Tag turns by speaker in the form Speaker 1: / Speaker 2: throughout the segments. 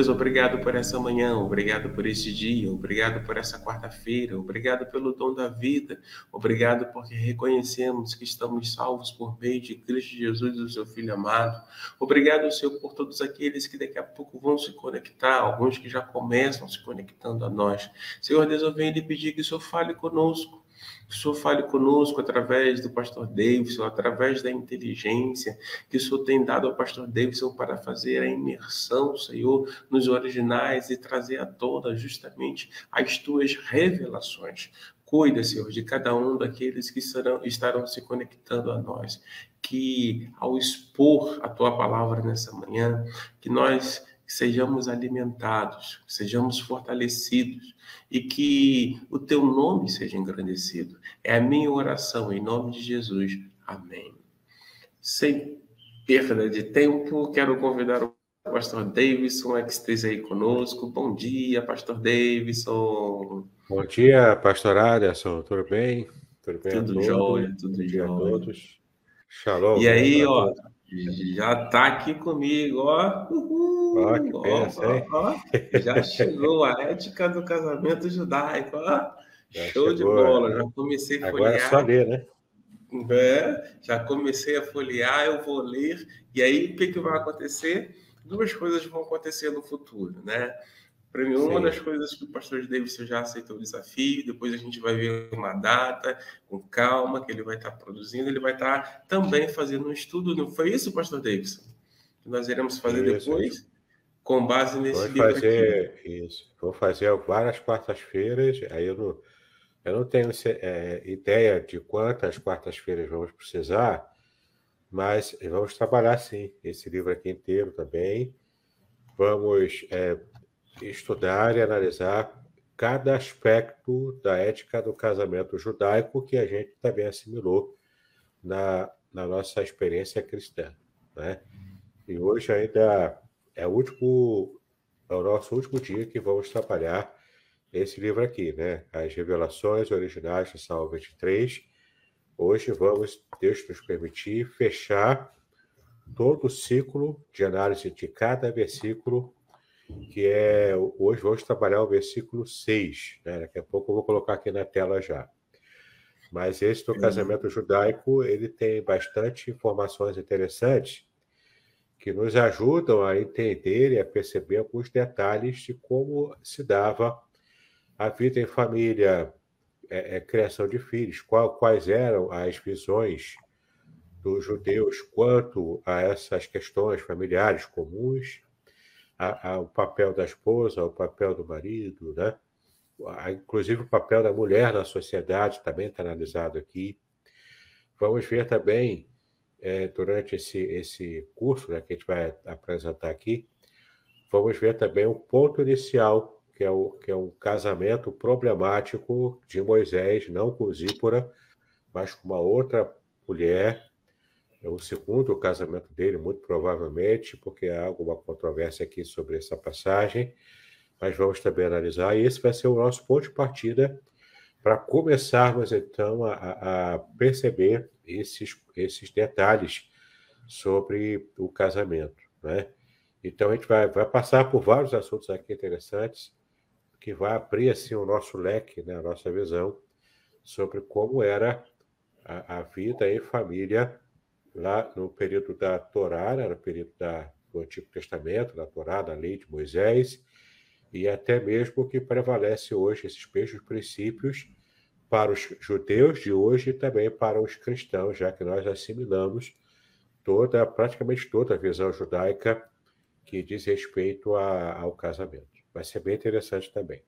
Speaker 1: Deus, obrigado por essa manhã, obrigado por este dia, obrigado por essa quarta-feira, obrigado pelo dom da vida, obrigado porque reconhecemos que estamos salvos por meio de Cristo Jesus, o seu Filho amado. Obrigado, Senhor, por todos aqueles que daqui a pouco vão se conectar, alguns que já começam se conectando a nós. Senhor Deus, eu venho lhe pedir que o Senhor fale conosco que o Senhor fale conosco através do pastor Davidson, através da inteligência que o Senhor tem dado ao pastor Davidson para fazer a imersão, Senhor, nos originais e trazer à tona justamente as tuas revelações. Cuida, Senhor, de cada um daqueles que estarão, estarão se conectando a nós. Que ao expor a tua palavra nessa manhã, que nós sejamos alimentados, sejamos fortalecidos e que o teu nome seja engrandecido. É a minha oração em nome de Jesus. Amém. Sem perda de tempo, quero convidar o pastor Davidson que esteja aí conosco. Bom dia, pastor Davidson.
Speaker 2: Bom dia, pastor Aderson. Tudo bem?
Speaker 1: Tudo bem? Tudo jóia, tudo jóia. a todos.
Speaker 2: Shalom.
Speaker 1: E aí, ó, já está aqui comigo, ó. Uhul,
Speaker 2: ó, que ó, ó,
Speaker 1: ó, Já chegou a ética do casamento judaico, ó. Já Show chegou, de bola, já comecei a folhear.
Speaker 2: Agora é só ler, né?
Speaker 1: É, já comecei a folhear, eu vou ler. E aí, o que, que vai acontecer? Duas coisas vão acontecer no futuro, né? Para mim, uma Sim. das coisas que o pastor Davidson já aceitou o desafio, depois a gente vai ver uma data, com calma, que ele vai estar produzindo, ele vai estar também fazendo um estudo. Não foi isso, pastor Davidson? Que nós iremos fazer isso, depois, isso. com base nesse
Speaker 2: Vamos livro fazer aqui. Isso. Vou fazer várias quartas-feiras, aí eu não, eu não tenho é, ideia de quantas quartas-feiras vamos precisar, mas vamos trabalhar sim, esse livro aqui inteiro também. Vamos é, estudar e analisar cada aspecto da ética do casamento judaico que a gente também assimilou na, na nossa experiência cristã. Né? E hoje ainda é o último, é o nosso último dia que vamos trabalhar esse livro aqui, né? As revelações originais de Salmo 23. Hoje vamos, Deus nos permitir, fechar todo o ciclo de análise de cada versículo que é hoje vamos trabalhar o versículo 6, né? daqui a pouco eu vou colocar aqui na tela já. Mas esse do casamento judaico, ele tem bastante informações interessantes que nos ajudam a entender e a perceber alguns detalhes de como se dava a vida em família, é, é, criação de filhos, qual, quais eram as visões dos judeus quanto a essas questões familiares comuns a, a, o papel da esposa, o papel do marido, né? A, inclusive o papel da mulher na sociedade também está analisado aqui. Vamos ver também, é, durante esse, esse curso né, que a gente vai apresentar aqui, vamos ver também o ponto inicial, que é, o, que é um casamento problemático de Moisés, não com Zípora, mas com uma outra mulher, é o segundo casamento dele, muito provavelmente, porque há alguma controvérsia aqui sobre essa passagem, mas vamos também analisar. E esse vai ser o nosso ponto de partida para começarmos, então, a, a perceber esses, esses detalhes sobre o casamento. Né? Então, a gente vai, vai passar por vários assuntos aqui interessantes, que vai abrir assim, o nosso leque, né, a nossa visão sobre como era a, a vida em família lá no período da Torá, né, no período da, do Antigo Testamento, da Torá, da lei de Moisés, e até mesmo que prevalece hoje esses mesmos princípios para os judeus de hoje e também para os cristãos, já que nós assimilamos toda, praticamente toda a visão judaica que diz respeito a, ao casamento. Vai ser bem interessante também.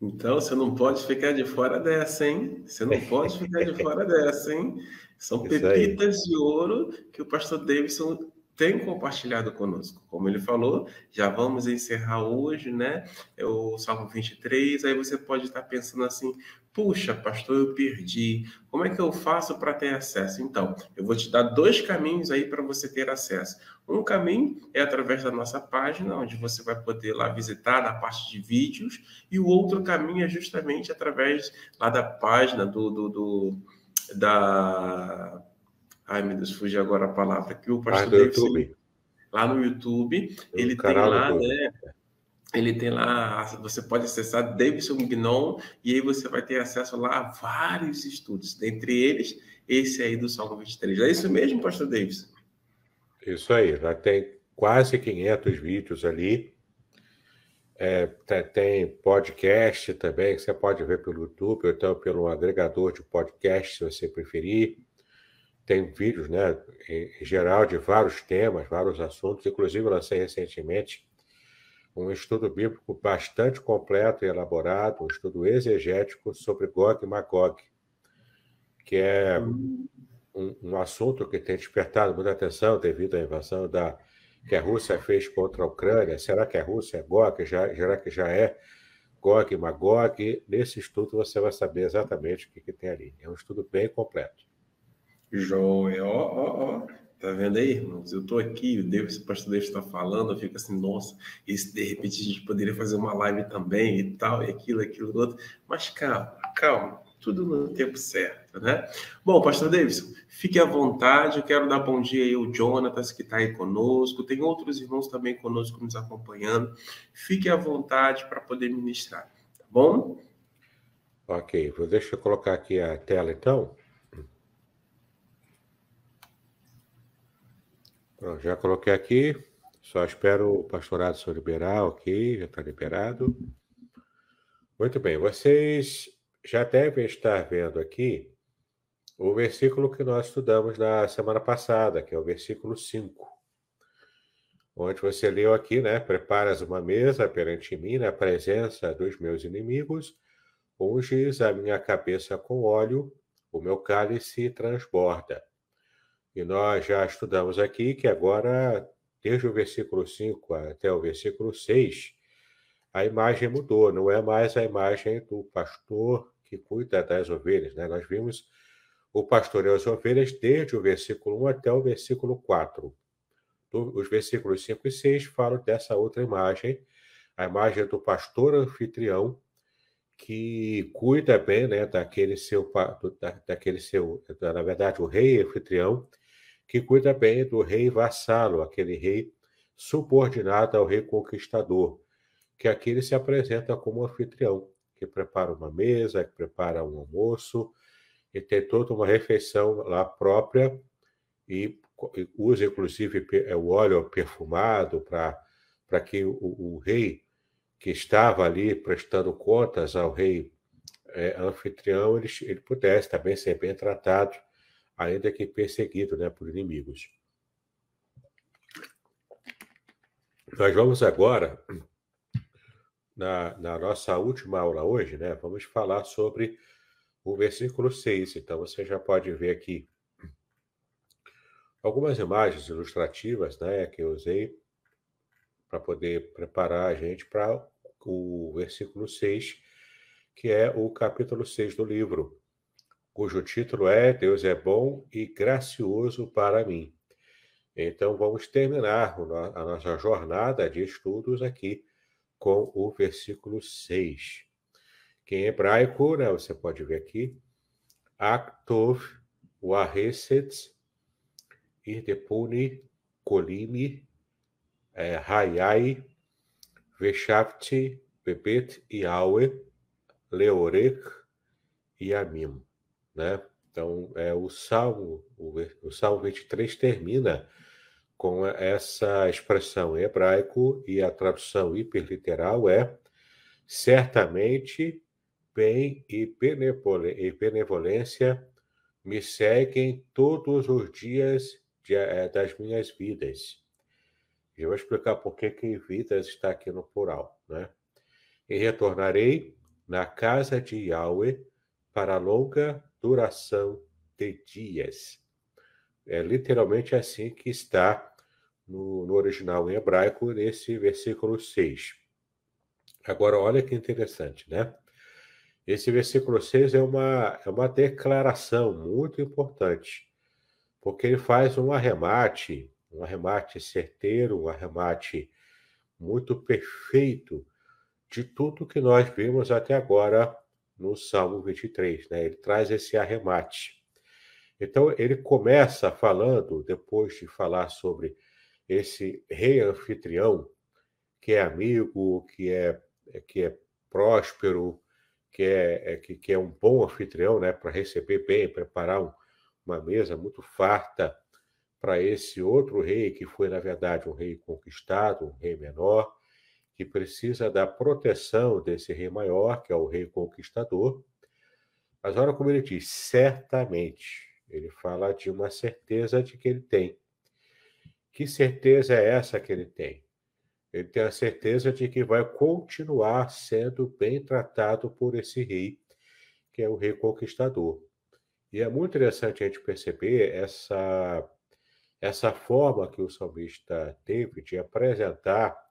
Speaker 1: Então, você não pode ficar de fora dessa, hein? Você não pode ficar de fora dessa, hein? São pepitas de ouro que o pastor Davidson tem compartilhado conosco. Como ele falou, já vamos encerrar hoje, né? É o Salmo 23. Aí você pode estar pensando assim: puxa, pastor, eu perdi. Como é que eu faço para ter acesso? Então, eu vou te dar dois caminhos aí para você ter acesso. Um caminho é através da nossa página, onde você vai poder lá visitar na parte de vídeos, e o outro caminho é justamente através lá da página do, do, do da Ai, meu Deus, fugiu agora a palavra. Que o pastor
Speaker 2: ah, YouTube.
Speaker 1: lá no YouTube, ele tem lá, né? Ele tem lá, você pode acessar Davidson Gnon e aí você vai ter acesso lá a vários estudos, dentre eles esse aí do Salmo 23. É isso mesmo, pastor Davidson?
Speaker 2: Isso aí, já tem quase 500 vídeos ali. É, tem podcast também, que você pode ver pelo YouTube ou então pelo agregador de podcast, se você preferir tem vídeos, né, em geral, de vários temas, vários assuntos. Inclusive, lancei recentemente um estudo bíblico bastante completo e elaborado, um estudo exegético sobre Gog e Magog, que é um, um assunto que tem despertado muita atenção devido à invasão da, que a Rússia fez contra a Ucrânia. Será que a Rússia é Gog? Já, será que já é Gog e Magog? Nesse estudo você vai saber exatamente o que, que tem ali. É um estudo bem completo.
Speaker 1: Joia, ó, ó, ó. Tá vendo aí, irmãos? Eu tô aqui, o Deus, o pastor Deus está falando, eu fico assim, nossa, esse de repente a gente poderia fazer uma live também e tal, e aquilo, aquilo, outro. Mas calma, calma, tudo no tempo certo, né? Bom, pastor Davidson, fique à vontade, eu quero dar bom dia aí ao Jonatas, que está aí conosco, tem outros irmãos também conosco nos acompanhando. Fique à vontade para poder ministrar, tá bom?
Speaker 2: Ok, deixa eu colocar aqui a tela então. Pronto, já coloquei aqui. Só espero o pastorado se liberar, ok, já está liberado. Muito bem, vocês já devem estar vendo aqui o versículo que nós estudamos na semana passada, que é o versículo 5. Onde você leu aqui, né? Preparas uma mesa perante mim na presença dos meus inimigos, unges a minha cabeça com óleo, o meu cálice transborda. E nós já estudamos aqui que agora, desde o versículo 5 até o versículo 6, a imagem mudou, não é mais a imagem do pastor que cuida das ovelhas. Né? Nós vimos o pastor e as ovelhas desde o versículo 1 até o versículo 4. Os versículos 5 e 6 falam dessa outra imagem, a imagem do pastor anfitrião que cuida bem né, daquele seu, daquele seu, na verdade, o rei anfitrião, que cuida bem do rei vassalo, aquele rei subordinado ao rei conquistador, que aqui ele se apresenta como anfitrião, que prepara uma mesa, que prepara um almoço, e tem toda uma refeição lá própria, e usa inclusive é, o óleo perfumado para que o, o, rei que estava ali prestando contas ao rei é, anfitrião, ele, ele pudesse também ser bem tratado ainda que perseguido né, por inimigos. Nós vamos agora, na, na nossa última aula hoje, né, vamos falar sobre o versículo 6. Então, você já pode ver aqui algumas imagens ilustrativas né, que eu usei para poder preparar a gente para o versículo 6, que é o capítulo 6 do livro cujo título é Deus é bom e gracioso para mim. Então, vamos terminar a nossa jornada de estudos aqui com o versículo 6, que em hebraico, né, você pode ver aqui, Aktov Waheset Irdepuni Kolimi é, Hayai Veshavti Bebet Iaue Leorek Yamim né? Então, é, o Salmo, o, o Salmo 23 termina com essa expressão em hebraico e a tradução hiperliteral é certamente bem e benevolência me seguem todos os dias de, é, das minhas vidas. Eu vou explicar por que, que vidas está aqui no plural. Né? E retornarei na casa de Yahweh para longa duração de dias. É literalmente assim que está no, no original em hebraico, nesse versículo 6. Agora, olha que interessante, né? Esse versículo 6 é uma, é uma declaração muito importante, porque ele faz um arremate, um arremate certeiro, um arremate muito perfeito de tudo que nós vimos até agora no Salmo 23. Né? Ele traz esse arremate. Então, ele começa falando, depois de falar sobre esse rei anfitrião, que é amigo, que é, que é próspero, que é, é que, que é um bom anfitrião né? para receber bem, preparar um, uma mesa muito farta para esse outro rei, que foi, na verdade, um rei conquistado, um rei menor, que precisa da proteção desse rei maior, que é o rei conquistador. Mas olha como ele diz, certamente. Ele fala de uma certeza de que ele tem. Que certeza é essa que ele tem? Ele tem a certeza de que vai continuar sendo bem tratado por esse rei, que é o rei conquistador. E é muito interessante a gente perceber essa, essa forma que o salmista teve de apresentar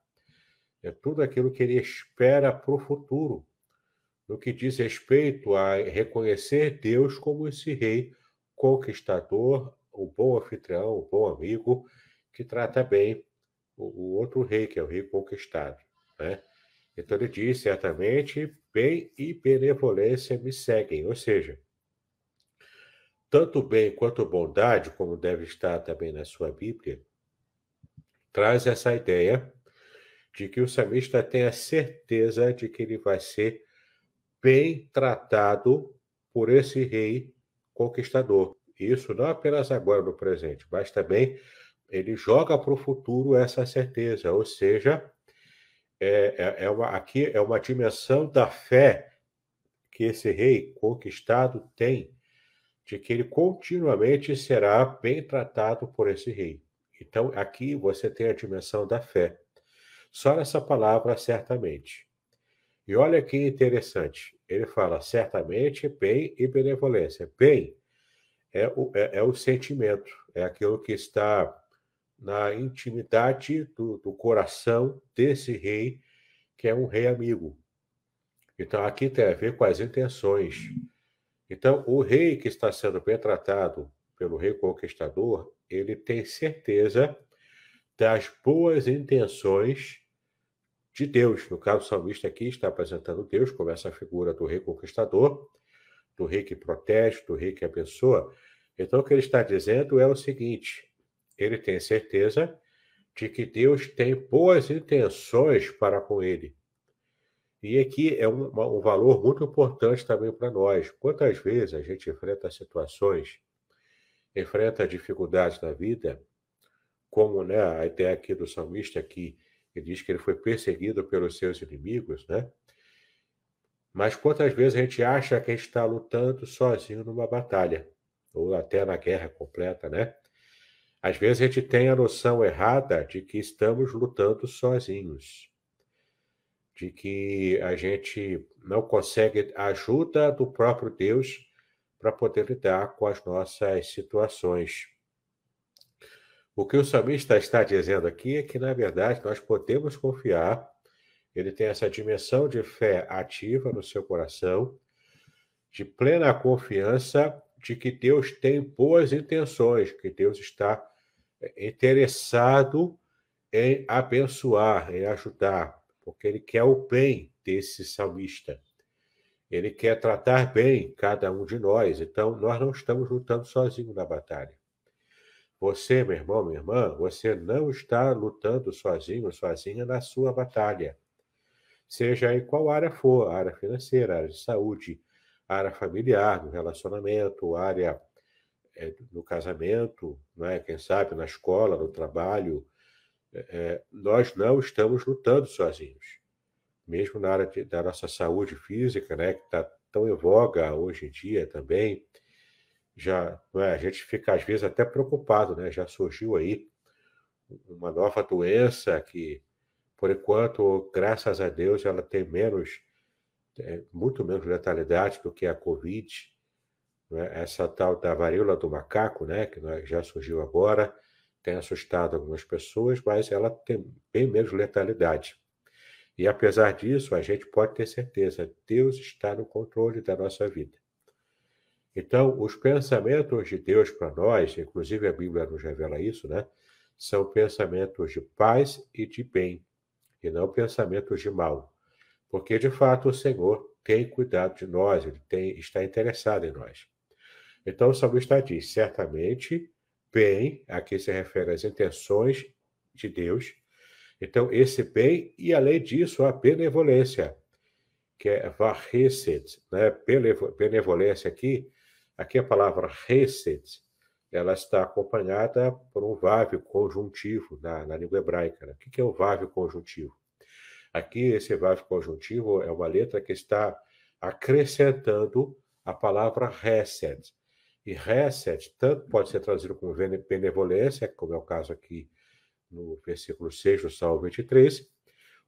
Speaker 2: é tudo aquilo que ele espera para o futuro, no que diz respeito a reconhecer Deus como esse rei conquistador, o bom anfitrião, o bom amigo, que trata bem o, o outro rei, que é o rei conquistado. Né? Então ele diz, certamente, bem e benevolência me seguem, ou seja, tanto bem quanto bondade, como deve estar também na sua Bíblia, traz essa ideia de que o samista tenha certeza de que ele vai ser bem tratado por esse rei conquistador. Isso não apenas agora no presente, mas também ele joga para o futuro essa certeza, ou seja, é, é, é uma, aqui é uma dimensão da fé que esse rei conquistado tem, de que ele continuamente será bem tratado por esse rei. Então, aqui você tem a dimensão da fé. Só nessa palavra, certamente. E olha que interessante. Ele fala certamente, bem e benevolência. Bem é o, é, é o sentimento, é aquilo que está na intimidade do, do coração desse rei, que é um rei amigo. Então, aqui tem a ver com as intenções. Então, o rei que está sendo bem tratado pelo rei conquistador, ele tem certeza das boas intenções de Deus. No caso, o salmista aqui está apresentando Deus como essa figura do rei conquistador, do rei que protege, do rei que abençoa. Então, o que ele está dizendo é o seguinte: ele tem certeza de que Deus tem boas intenções para com ele. E aqui é um, um valor muito importante também para nós. Quantas vezes a gente enfrenta situações, enfrenta dificuldades na vida, como né, a ideia aqui do salmista que ele diz que ele foi perseguido pelos seus inimigos, né? Mas quantas vezes a gente acha que a gente está lutando sozinho numa batalha, ou até na guerra completa, né? Às vezes a gente tem a noção errada de que estamos lutando sozinhos, de que a gente não consegue a ajuda do próprio Deus para poder lidar com as nossas situações. O que o salmista está dizendo aqui é que, na verdade, nós podemos confiar, ele tem essa dimensão de fé ativa no seu coração, de plena confiança de que Deus tem boas intenções, que Deus está eh, interessado em abençoar, em ajudar, porque ele quer o bem desse salmista. Ele quer tratar bem cada um de nós. Então, nós não estamos lutando sozinhos na batalha. Você, meu irmão, minha irmã, você não está lutando sozinho, sozinha na sua batalha. Seja em qual área for, área financeira, área de saúde, área familiar, no relacionamento, área é, no casamento, é? quem sabe na escola, no trabalho. É, nós não estamos lutando sozinhos. Mesmo na área de, da nossa saúde física, né, que está tão em voga hoje em dia também, já é? a gente fica às vezes até preocupado, né? Já surgiu aí uma nova doença que, por enquanto, graças a Deus, ela tem menos, é, muito menos letalidade do que a Covid. Né? Essa tal da varíola do macaco, né? Que já surgiu agora, tem assustado algumas pessoas, mas ela tem bem menos letalidade. E apesar disso, a gente pode ter certeza, Deus está no controle da nossa vida. Então, os pensamentos de Deus para nós, inclusive a Bíblia nos revela isso, né? São pensamentos de paz e de bem, e não pensamentos de mal. Porque, de fato, o Senhor tem cuidado de nós, ele tem, está interessado em nós. Então, o salmista diz: certamente, bem, aqui se refere às intenções de Deus. Então, esse bem, e além disso, a benevolência, que é varreset, né? Benevolência aqui Aqui a palavra reset, ela está acompanhada por um vávio conjuntivo na, na língua hebraica. Né? O que é o vávio conjuntivo? Aqui, esse vávio conjuntivo é uma letra que está acrescentando a palavra reset. E reset tanto pode ser traduzido como benevolência, como é o caso aqui no versículo 6 do Salmo 23,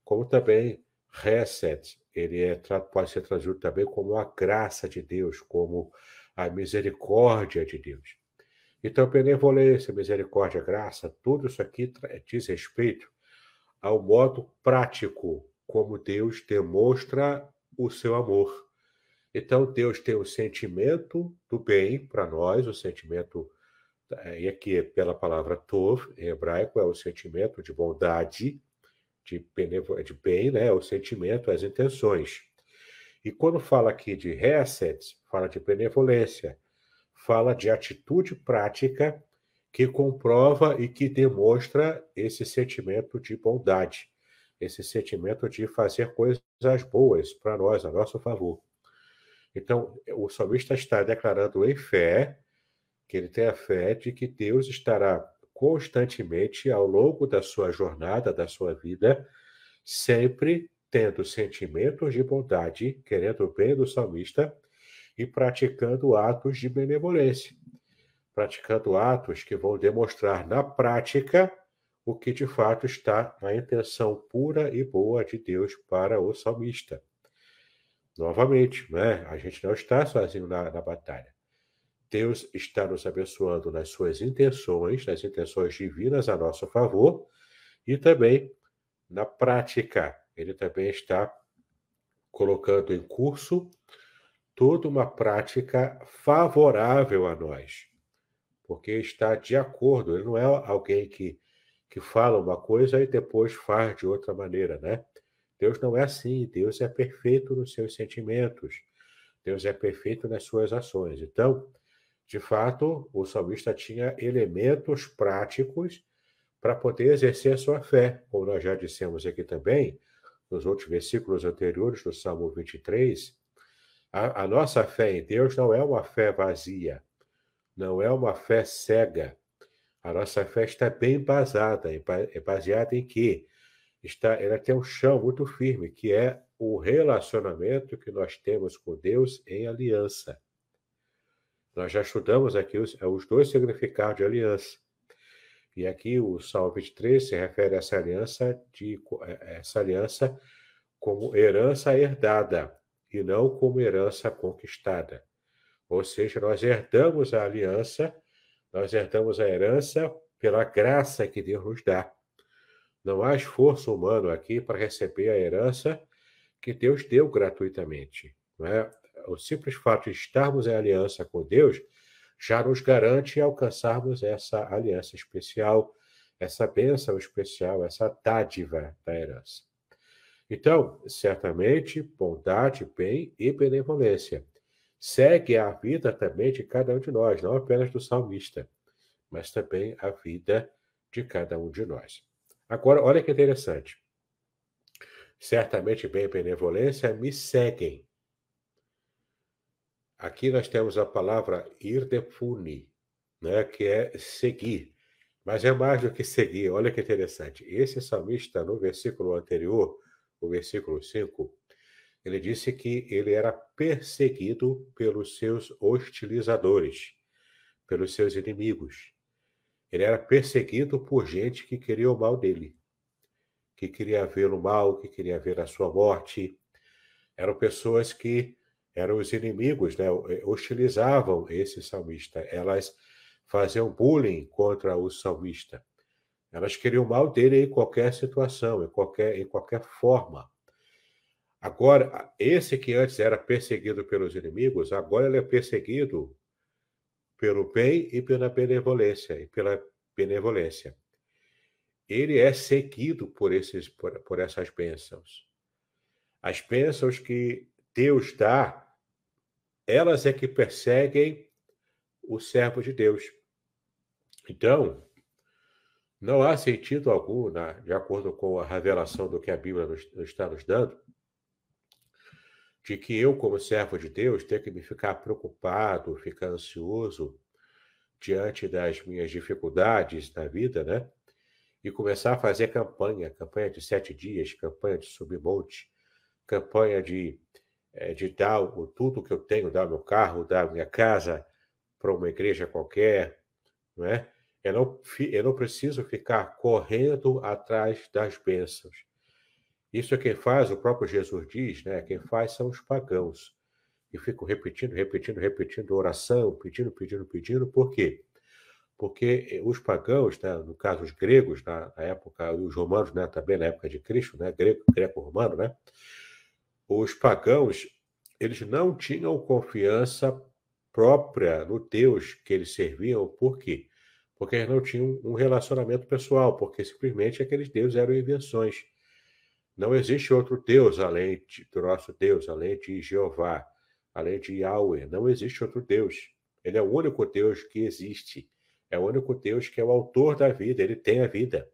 Speaker 2: como também reset, ele é, pode ser traduzido também como a graça de Deus, como a misericórdia de Deus. Então, benevolência, misericórdia, graça, tudo isso aqui diz respeito ao modo prático como Deus demonstra o seu amor. Então, Deus tem o sentimento do bem para nós, o sentimento, eh, e aqui pela palavra tov, em hebraico, é o sentimento de bondade, de, de bem, né? o sentimento, as intenções. E quando fala aqui de reset, fala de benevolência, fala de atitude prática que comprova e que demonstra esse sentimento de bondade, esse sentimento de fazer coisas boas para nós, a nosso favor. Então, o salmista está declarando em fé, que ele tem a fé de que Deus estará constantemente ao longo da sua jornada, da sua vida, sempre tendo sentimentos de bondade, querendo o bem do salmista e praticando atos de benevolência, praticando atos que vão demonstrar na prática o que de fato está na intenção pura e boa de Deus para o salmista. Novamente, né? a gente não está sozinho na, na batalha. Deus está nos abençoando nas suas intenções, nas intenções divinas a nosso favor, e também na prática ele também está colocando em curso toda uma prática favorável a nós, porque está de acordo, ele não é alguém que, que fala uma coisa e depois faz de outra maneira, né? Deus não é assim, Deus é perfeito nos seus sentimentos, Deus é perfeito nas suas ações. Então, de fato, o salmista tinha elementos práticos para poder exercer a sua fé, como nós já dissemos aqui também, nos outros versículos anteriores do Salmo 23, a, a nossa fé em Deus não é uma fé vazia, não é uma fé cega. A nossa fé está bem embasada, é baseada em quê? Está, ela tem um chão muito firme, que é o relacionamento que nós temos com Deus em aliança. Nós já estudamos aqui os, os dois significados de aliança. E aqui o Salmo 23 se refere a essa aliança, de, é, essa aliança como herança herdada e não como herança conquistada. Ou seja, nós herdamos a aliança, nós herdamos a herança pela graça que Deus nos dá. Não há esforço humano aqui para receber a herança que Deus deu gratuitamente. Não é? O simples fato de estarmos em aliança com Deus já nos garante alcançarmos essa aliança especial, essa bênção especial, essa dádiva da herança. Então, certamente, bondade, bem e benevolência. Segue a vida também de cada um de nós, não apenas do salmista, mas também a vida de cada um de nós. Agora, olha que interessante. Certamente, bem e benevolência me seguem aqui nós temos a palavra irdefuni, né, que é seguir. Mas é mais do que seguir, olha que interessante. Esse salmista, no versículo anterior, o versículo 5, ele disse que ele era perseguido pelos seus hostilizadores, pelos seus inimigos. Ele era perseguido por gente que queria o mal dele, que queria vê-lo mal, que queria ver a sua morte. Eram pessoas que eram os inimigos, né? hostilizavam esse salmista. Elas faziam bullying contra o salmista. Elas queriam o mal dele em qualquer situação, em qualquer, em qualquer forma. Agora, esse que antes era perseguido pelos inimigos, agora ele é perseguido pelo bem e pela benevolência, e pela benevolência. Ele é seguido por, esses, por, por essas bênçãos. As bênçãos que Deus dá, elas é que perseguem o servo de Deus. Então, não há sentido algum, né, de acordo com a revelação do que a Bíblia nos, está nos dando, de que eu, como servo de Deus, tenho que me ficar preocupado, ficar ansioso diante das minhas dificuldades na vida, né? E começar a fazer campanha, campanha de sete dias, campanha de subir monte, campanha de, eh, de dar o, tudo que eu tenho, dar meu carro, dar minha casa para uma igreja qualquer, não é? Eu não, eu não preciso ficar correndo atrás das bênçãos. Isso é quem faz, o próprio Jesus diz, né? Quem faz são os pagãos. E fico repetindo, repetindo, repetindo oração, pedindo, pedindo, pedindo. Por quê? Porque eh, os pagãos, né, no caso os gregos, na, na época, e os romanos né, também na época de Cristo, né, grego, greco-romano, né, os pagãos, eles não tinham confiança própria no Deus que eles serviam. Por quê? Porque eles não tinham um relacionamento pessoal, porque simplesmente aqueles deuses eram invenções. Não existe outro Deus além de, do nosso Deus, além de Jeová, além de Yahweh. Não existe outro Deus. Ele é o único Deus que existe. É o único Deus que é o autor da vida. Ele tem a vida.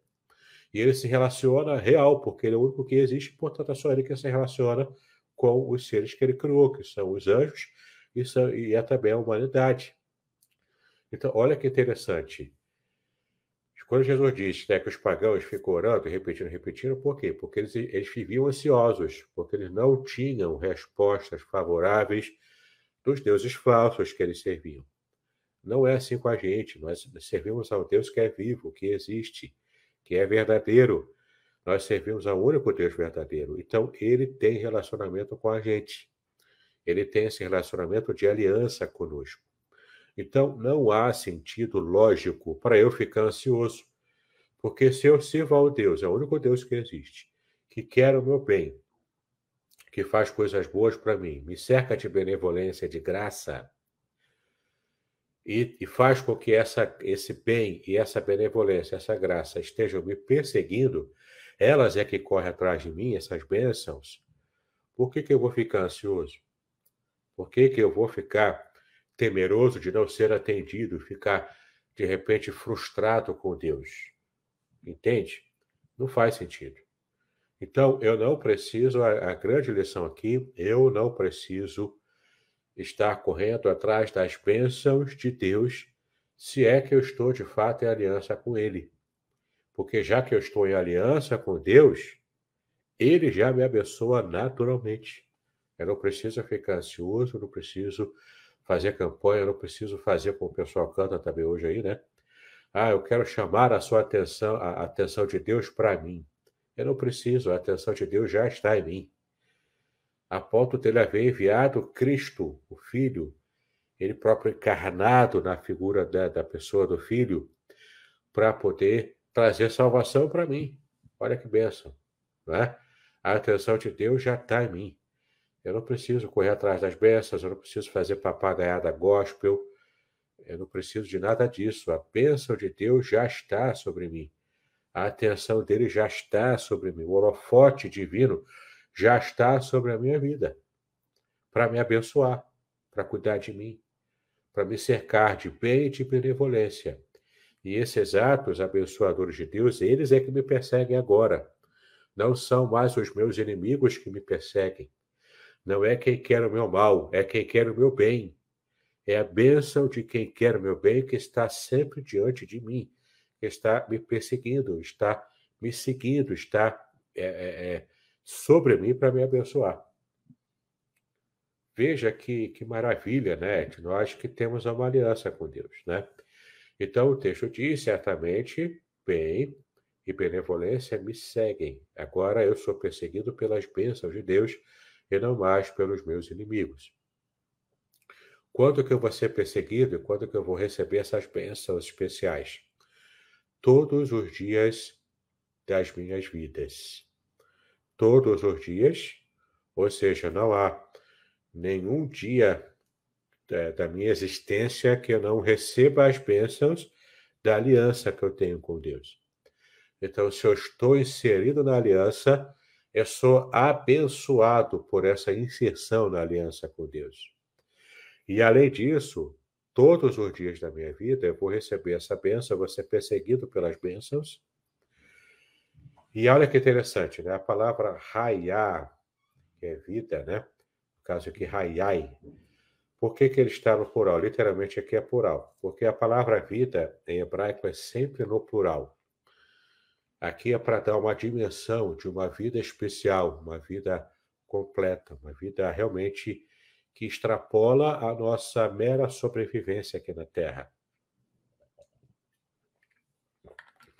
Speaker 2: E ele se relaciona real, porque ele é o único que existe, portanto, é só ele que se relaciona com os seres que ele criou, que são os anjos e, são, e é também a humanidade. Então, olha que interessante. Quando Jesus disse né, que os pagãos ficam orando, repetindo, repetindo, por quê? Porque eles, eles viviam ansiosos, porque eles não tinham respostas favoráveis dos deuses falsos que eles serviam. Não é assim com a gente. Nós servimos ao Deus que é vivo, que existe, que é verdadeiro. Nós servimos ao único Deus verdadeiro. Então, ele tem relacionamento com a gente. Ele tem esse relacionamento de aliança conosco. Então, não há sentido lógico para eu ficar ansioso. Porque se eu sirvo ao Deus, é o único Deus que existe, que quer o meu bem, que faz coisas boas para mim, me cerca de benevolência, de graça, e, e, faz com que essa, esse bem e essa benevolência, essa graça estejam me perseguindo, elas é que correm atrás de mim, essas bênçãos, por que, que eu vou ficar ansioso? Por que, que eu vou ficar temeroso de não ser atendido, ficar de repente frustrado com Deus. Entende? Não faz sentido. Então, eu não preciso, a, a grande lição aqui, eu não preciso estar correndo atrás das bênçãos de Deus, se é que eu estou de fato em aliança com Ele. Porque já que eu estou em aliança com Deus, Ele já me abençoa naturalmente. Eu não preciso ficar ansioso, não preciso fazer campanha, eu não preciso fazer como o pessoal canta também hoje aí, né? Ah, eu quero chamar a sua atenção, a atenção de Deus para mim. Eu não preciso, a atenção de Deus já está em mim. A ponto dele haver enviado Cristo, o Filho, ele próprio encarnado na figura da, da pessoa do Filho, para poder trazer salvação para mim. Olha que bênção, não é? A atenção de Deus já está em mim. Eu não preciso correr atrás das bênçãos, eu não preciso fazer papagaiada gospel, eu não preciso de nada disso. A bênção de Deus já está sobre mim. A atenção dele já está sobre mim. O holofote divino já está sobre a minha vida para me abençoar, para cuidar de mim, para me cercar de bem e de benevolência. E esses atos abençoadores de Deus, eles é que me perseguem agora. Não são mais os meus inimigos que me perseguem Não é quem quer o meu mal, é quem quer o meu bem. É a bênção de quem quer o meu bem que está sempre diante de mim, que está me perseguindo, está me seguindo, está é, é, sobre mim para me abençoar. Veja que, que maravilha, né? De nós que temos uma aliança com Deus, né? Então o texto diz: certamente, bem e benevolência me seguem. Agora eu sou perseguido pelas bênçãos de Deus e não mais pelos meus inimigos. Quando que eu vou ser perseguido e quando que eu vou receber essas bênçãos especiais? Todos os dias das minhas vidas. Todos os dias, ou seja, não há nenhum dia da, da minha existência que eu não receba as bênçãos da aliança que eu tenho com Deus. Então, se eu estou inserido na aliança, eu sou abençoado por essa inserção na aliança com Deus. E além disso, todos os dias da minha vida eu vou receber essa bênção, vou ser perseguido pelas bênçãos. E olha que interessante, né? A palavra raiar, que é vida, né? No caso aqui, raiai, por que, que ele está no plural? Literalmente aqui é plural. Porque a palavra vida em hebraico é sempre no plural. Aqui é para dar uma dimensão de uma vida especial, uma vida completa, uma vida realmente que extrapola a nossa mera sobrevivência aqui na Terra.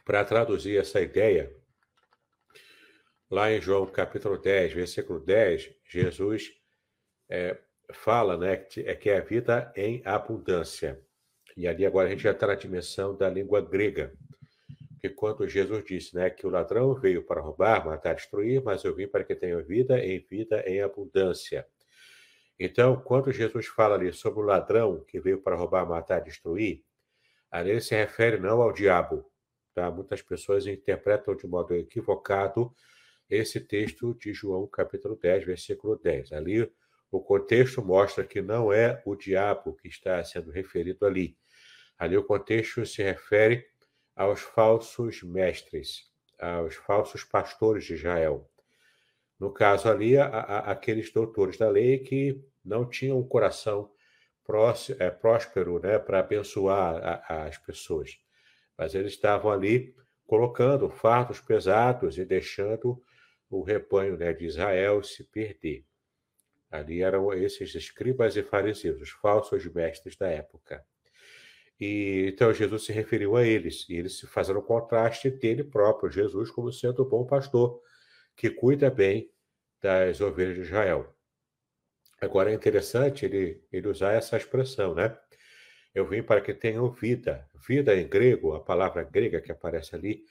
Speaker 2: Para traduzir essa ideia, lá em João capítulo 10, versículo 10, Jesus é, fala né, que é que é a vida em abundância. E ali agora a gente já está na dimensão da língua grega. Que quando Jesus disse né, que o ladrão veio para roubar, matar, destruir, mas eu vim para que tenha vida em vida em abundância. Então, quando Jesus fala ali sobre o ladrão que veio para roubar, matar, destruir, ali ele se refere não ao diabo. Tá? Muitas pessoas interpretam de modo equivocado esse texto de João capítulo 10, versículo 10. Ali o contexto mostra que não é o diabo que está sendo referido ali. Ali o contexto se refere aos falsos mestres, aos falsos pastores de Israel. No caso ali, a, a, aqueles doutores da lei que não tinham um coração é, próspero né, para abençoar a, as pessoas. Mas eles estavam ali colocando fardos pesados e deixando o rebanho né, de Israel se perder. Ali eram esses escribas e fariseus, os falsos mestres da época. E então Jesus se referiu a eles, e eles se fazendo o contraste dele próprio, Jesus, como sendo o bom pastor, que cuida bem das ovelhas de Israel. Agora é interessante ele, ele usar essa expressão, né? Eu vim para que tenham vida. Vida em grego, a palavra grega que aparece ali,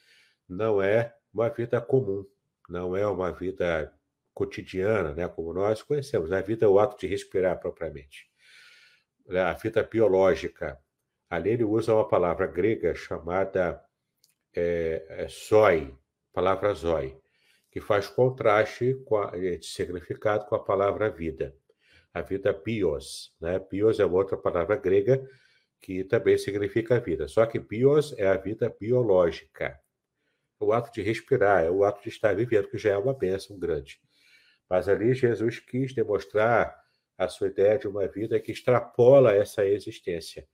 Speaker 2: não é uma vida comum, não é uma vida cotidiana, né, como nós conhecemos. A vida é o ato de respirar propriamente. A vida biológica. Ali ele usa uma palavra grega chamada é, é, zoi, palavra zoi, que faz contraste a, de significado com a palavra vida. A vida bios. Né? Bios é outra palavra grega que também significa vida. Só que bios é a vida biológica. O ato de respirar, é o ato de estar vivendo, que já é uma bênção grande. Mas ali Jesus quis demonstrar a sua ideia de uma vida que extrapola essa existência.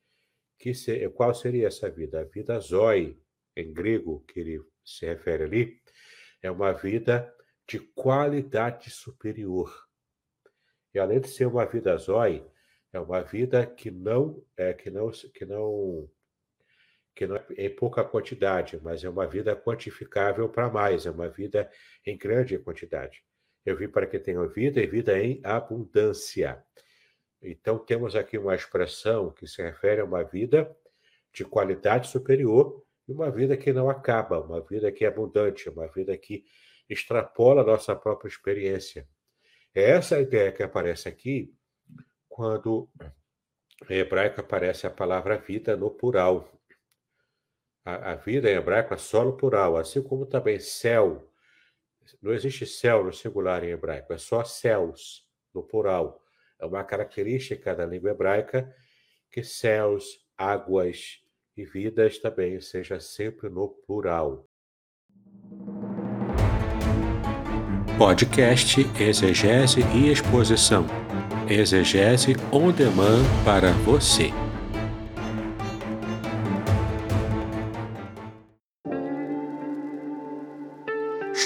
Speaker 2: Que se, qual seria essa vida? A vida zoe, em grego, que ele se refere ali, é uma vida de qualidade superior. E além de ser uma vida zoe, é uma vida que não é que não que não que não é em pouca quantidade, mas é uma vida quantificável para mais, é uma vida em grande quantidade. Eu vim para que tenham vida e vida em abundância. Então, temos aqui uma expressão que se refere a uma vida de qualidade superior e uma vida que não acaba, uma vida que é abundante, uma vida que extrapola a nossa própria experiência. É essa a ideia que aparece aqui quando em hebraico aparece a palavra vida no plural. A, a vida em hebraico é só plural, assim como também céu não existe céu no singular em hebraico, é só céus no plural. É uma característica da língua hebraica que céus, águas e vidas também seja sempre no plural. Podcast Exegese e Exposição. Exegese on demand para você.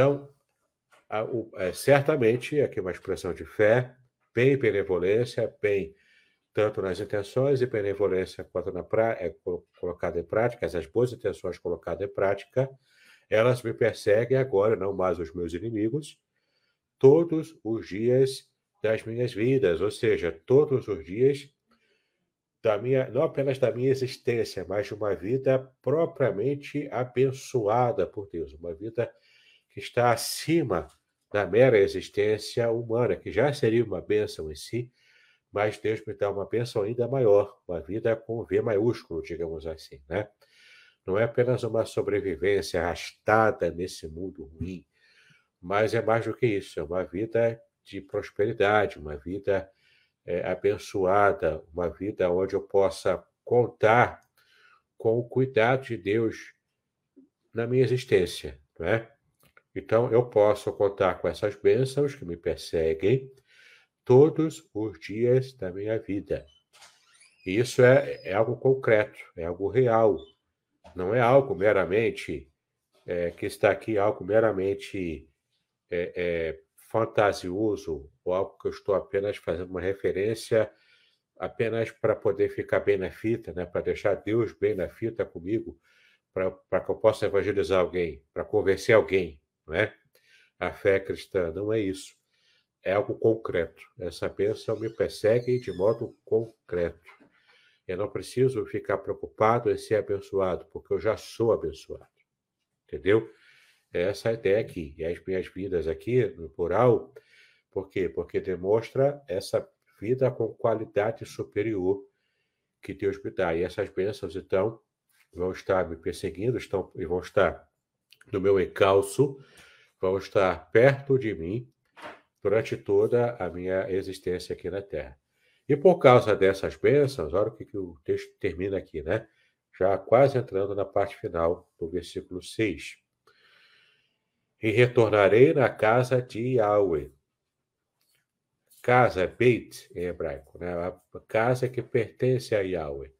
Speaker 2: Então, a, o, é, certamente aqui uma expressão de fé, bem benevolência, bem tanto nas intenções e benevolência quanto na pra, é, colocada em prática, essas boas intenções colocadas em prática, elas me perseguem agora, não mais os meus inimigos, todos os dias das minhas vidas, ou seja, todos os dias da minha, não apenas da minha existência, mas de uma vida propriamente abençoada por Deus, uma vida que está acima da mera existência humana, que já seria uma bênção em si, mas Deus me dá uma bênção ainda maior, uma vida com V maiúsculo, digamos assim, né? Não é apenas uma sobrevivência arrastada nesse mundo ruim, mas é mais do que isso, é uma vida de prosperidade, uma vida é, abençoada, uma vida onde eu possa contar com o cuidado de Deus na minha existência, não é? Então, eu posso contar com essas bênçãos que me perseguem todos os dias da minha vida. E isso é, é algo concreto, é algo real. Não é algo meramente é, que está aqui, algo meramente é, é, fantasioso, ou algo que eu estou apenas fazendo uma referência apenas para poder ficar bem na fita, né? para deixar Deus bem na fita comigo, para que eu possa evangelizar alguém, para convencer alguém. Não é? A fé cristã não é isso. É algo concreto. Essa bênção me persegue de modo concreto. Eu não preciso ficar preocupado em ser abençoado, porque eu já sou abençoado. Entendeu? Essa é a ideia aqui. E as minhas vidas aqui, no plural, por quê? Porque demonstra essa vida com qualidade superior que Deus me dá. E essas bênçãos, então, vão estar me perseguindo, estão e vão estar no meu encalço, vão estar perto de mim durante toda a minha existência aqui na Terra. E por causa dessas bênçãos, olha o que, que o texto termina aqui, né? Já quase entrando na parte final do versículo 6. E retornarei na casa de Yahweh. Casa, Beit, em hebraico, né? A casa que pertence a Yahweh.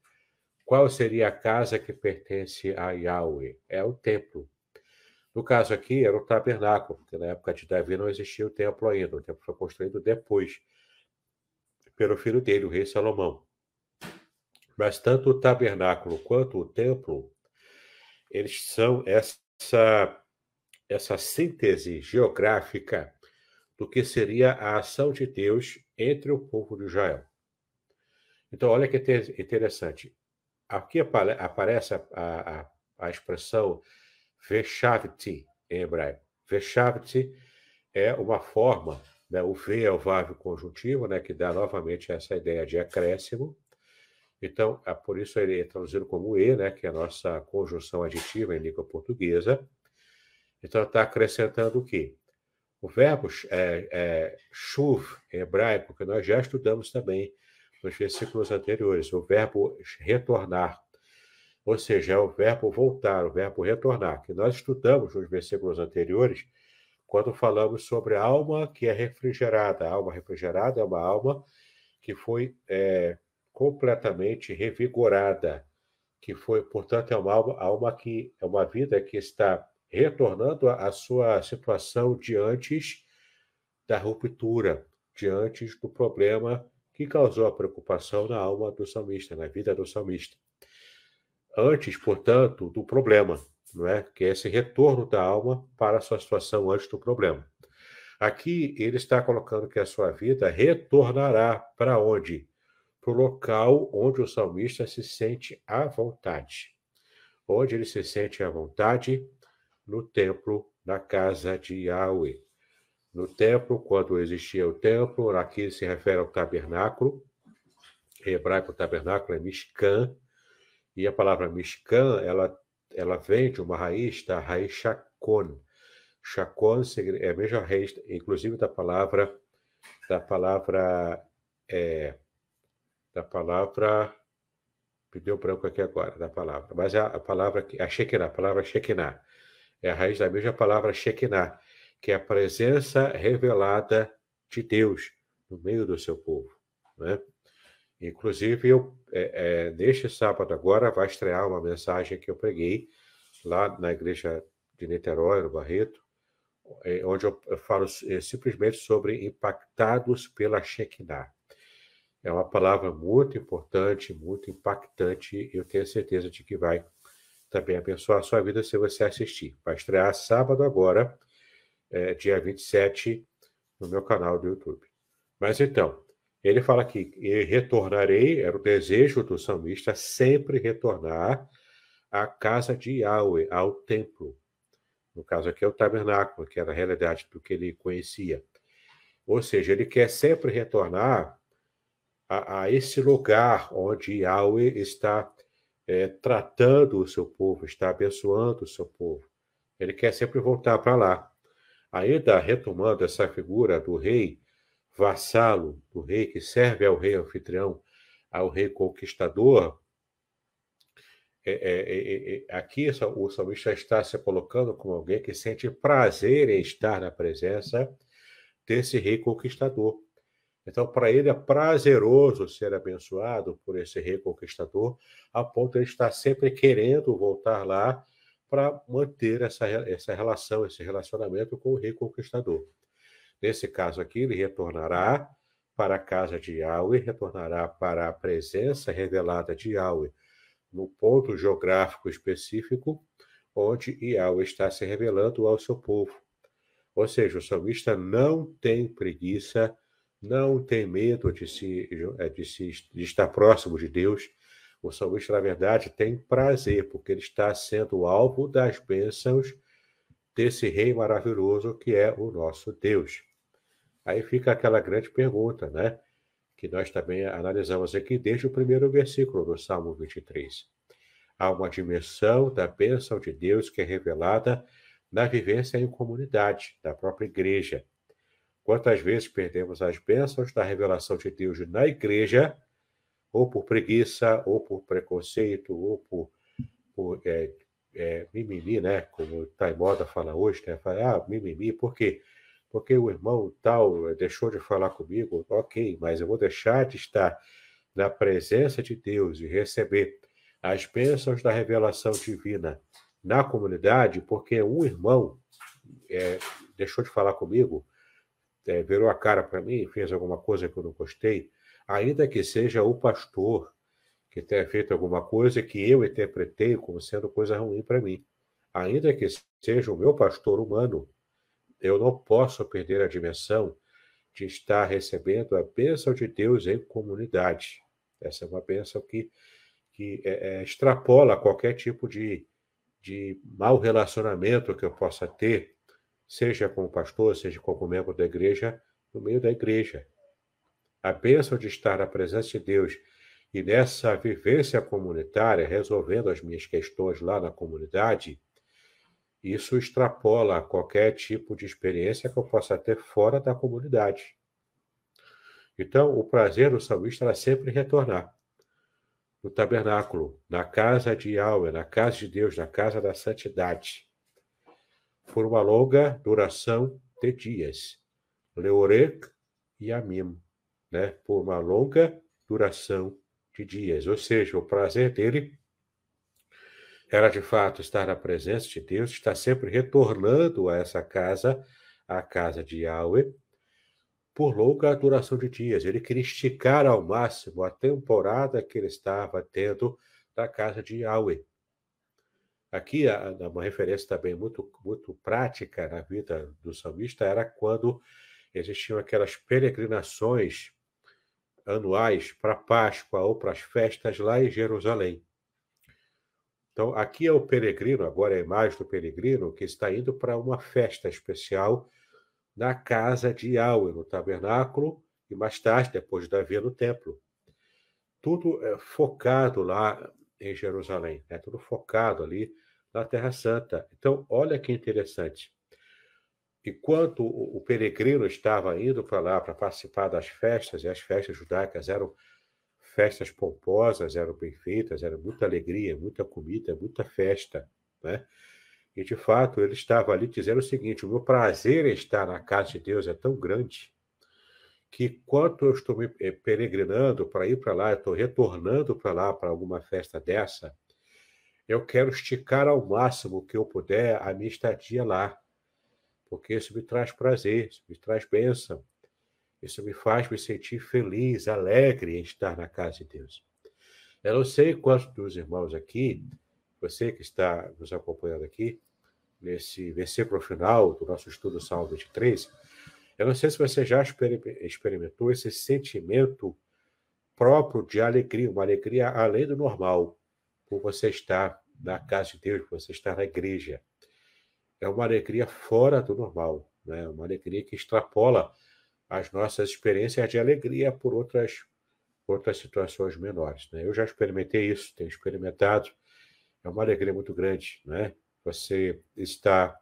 Speaker 2: Qual seria a casa que pertence a Yahweh? É o templo. No caso aqui, era o tabernáculo, porque na época de Davi não existia o templo ainda. O templo foi construído depois, pelo filho dele, o rei Salomão. Mas tanto o tabernáculo quanto o templo, eles são essa, essa síntese geográfica do que seria a ação de Deus entre o povo de Israel. Então, olha que interessante. Aqui aparece a, a, a expressão Veshavti em hebraico. Veshavti é uma forma, né, o V é o vávio conjuntivo, né, que dá novamente essa ideia de acréscimo. Então, é por isso ele é traduzido como E, né, que é a nossa conjunção aditiva em língua portuguesa. Então, está acrescentando o quê? O verbo é, é, shuv, em hebraico, que nós já estudamos também nos versículos anteriores, o verbo retornar, ou seja, é o verbo voltar, o verbo retornar, que nós estudamos nos versículos anteriores, quando falamos sobre a alma que é refrigerada. A alma refrigerada é uma alma que foi é, completamente revigorada, que foi, portanto, é uma alma, alma que é uma vida que está retornando à sua situação de antes da ruptura, de antes do problema que causou a preocupação na alma do salmista, na vida do salmista. Antes, portanto, do problema, não é? Que é esse retorno da alma para a sua situação antes do problema. Aqui ele está colocando que a sua vida retornará para onde? Para o local onde o salmista se sente à vontade. Onde ele se sente à vontade? No templo, na casa de Yahweh no templo, quando existia o templo, aqui se refere ao tabernáculo. Em hebraico, tabernáculo é Mishkan, e a palavra Mishkan, ela, ela vem de uma raiz, da raiz Shakon. Shakon é a mesma raiz, inclusive da palavra, da palavra, é, da palavra, me deu branco aqui agora, da palavra, mas a, a palavra, a Shekinah, a palavra Shekinah, é a raiz da mesma palavra Shekinah, que é a presença revelada de Deus no meio do seu povo. Né? Inclusive, eu, é, é, neste sábado agora, vai estrear uma mensagem que eu preguei lá na igreja de Niterói, no Barreto, é, onde eu falo é, simplesmente sobre impactados pela Shekinah. É uma palavra muito importante, muito impactante, eu tenho certeza de que vai também abençoar a sua vida se você assistir. Vai estrear sábado agora, é, dia 27, no meu canal do YouTube. Mas então, ele fala que retornarei, era o desejo do salmista sempre retornar à casa de Yahweh, ao templo. No caso aqui é o tabernáculo, que era a realidade do que ele conhecia. Ou seja, ele quer sempre retornar a, a esse lugar onde Yahweh está é, tratando o seu povo, está abençoando o seu povo. Ele quer sempre voltar para lá. Ainda retomando essa figura do rei vassalo, do rei que serve ao rei anfitrião, ao rei conquistador, é, é, é, é aqui o salmista está se colocando como alguém que sente prazer em estar na presença desse rei conquistador. Então, para ele é prazeroso ser abençoado por esse rei conquistador, a ponto de ele estar sempre querendo voltar lá para manter essa, essa relação, esse relacionamento com o rei conquistador. Nesse caso aqui, ele retornará para a casa de Yahweh, retornará para a presença revelada de Yahweh, no ponto geográfico específico onde Yahweh está se revelando ao seu povo. Ou seja, o salmista não tem preguiça, não tem medo de, se, de, se, de estar próximo de Deus, o salmista, na verdade, tem prazer, porque ele está sendo alvo das bênçãos desse rei maravilhoso que é o nosso Deus. Aí fica aquela grande pergunta, né? Que nós também analisamos aqui desde o primeiro versículo do Salmo 23. Há uma dimensão da bênção de Deus que é revelada na vivência em comunidade, da própria igreja. Quantas vezes perdemos as bênçãos da revelação de Deus na igreja ou por preguiça, ou por preconceito, ou por, por é, é, mimimi, né? Como o Taimoda fala hoje, né? Fala, ah, mimimi, por quê? Porque o irmão tal deixou de falar comigo, ok, mas eu vou deixar de estar na presença de Deus e receber as bênçãos da revelação divina na comunidade, porque um irmão é, deixou de falar comigo, é, virou a cara para mim, fez alguma coisa que eu não gostei, ainda que seja o pastor, que tenha feito alguma coisa que eu interpretei como sendo coisa ruim para mim. Ainda que seja o meu pastor humano, eu não posso perder a dimensão de estar recebendo a bênção de Deus em comunidade. Essa é uma bênção que, que é, é, extrapola qualquer tipo de, de mau relacionamento que eu possa ter, seja com o pastor, seja com algum membro da igreja, no meio da igreja. A bênção de estar na presença de Deus e nessa vivência comunitária, resolvendo as minhas questões lá na comunidade, isso extrapola qualquer tipo de experiência que eu possa ter fora da comunidade. Então, o prazer do salmista era sempre retornar no tabernáculo, na casa de Yahweh, na casa de Deus, na casa da santidade, por uma longa duração de dias. Leorek e Amim, né? por uma longa duração de dias. Ou seja, o prazer dele era de fato estar na presença de Deus, estar sempre retornando a essa casa, a casa de Yahweh, por longa duração de dias. Ele queria esticar ao máximo a temporada que ele estava tendo na casa de Yahweh. Aqui, uma referência também muito, muito prática na vida do salmista era quando existiam aquelas peregrinações anuais para Páscoa ou para as festas lá em Jerusalém. Então, aqui é o peregrino, agora é a imagem do peregrino, que está indo para uma festa especial na casa de Yahweh, no tabernáculo, e mais tarde, depois de Davi, no templo. Tudo é focado lá em Jerusalém, né? tudo focado ali na Terra Santa. Então, olha que interessante. Enquanto o peregrino estava indo para lá para participar das festas, e as festas judaicas eram festas pomposas, eram bem feitas, era muita alegria, muita comida, muita festa, né? E de fato ele estava ali dizendo o seguinte: o meu prazer em estar na casa de Deus é tão grande que quanto eu estou me eh, peregrinando para ir para lá, eu estou retornando para lá para alguma festa dessa, eu quero esticar ao máximo que eu puder a minha estadia lá, porque isso me traz prazer, isso me traz bênção, isso me faz me sentir feliz, alegre em estar na casa de Deus. Eu não sei quantos dos irmãos aqui, você que está nos acompanhando aqui, nesse versículo final do nosso estudo Salmo 23, eu não sei se você já experimentou esse sentimento próprio de alegria, uma alegria além do normal, por você estar na casa de Deus, por você estar na igreja. É uma alegria fora do normal, né? uma alegria que extrapola as nossas experiências de alegria por outras, outras situações menores. Né? Eu já experimentei isso, tenho experimentado, é uma alegria muito grande. Né? Você está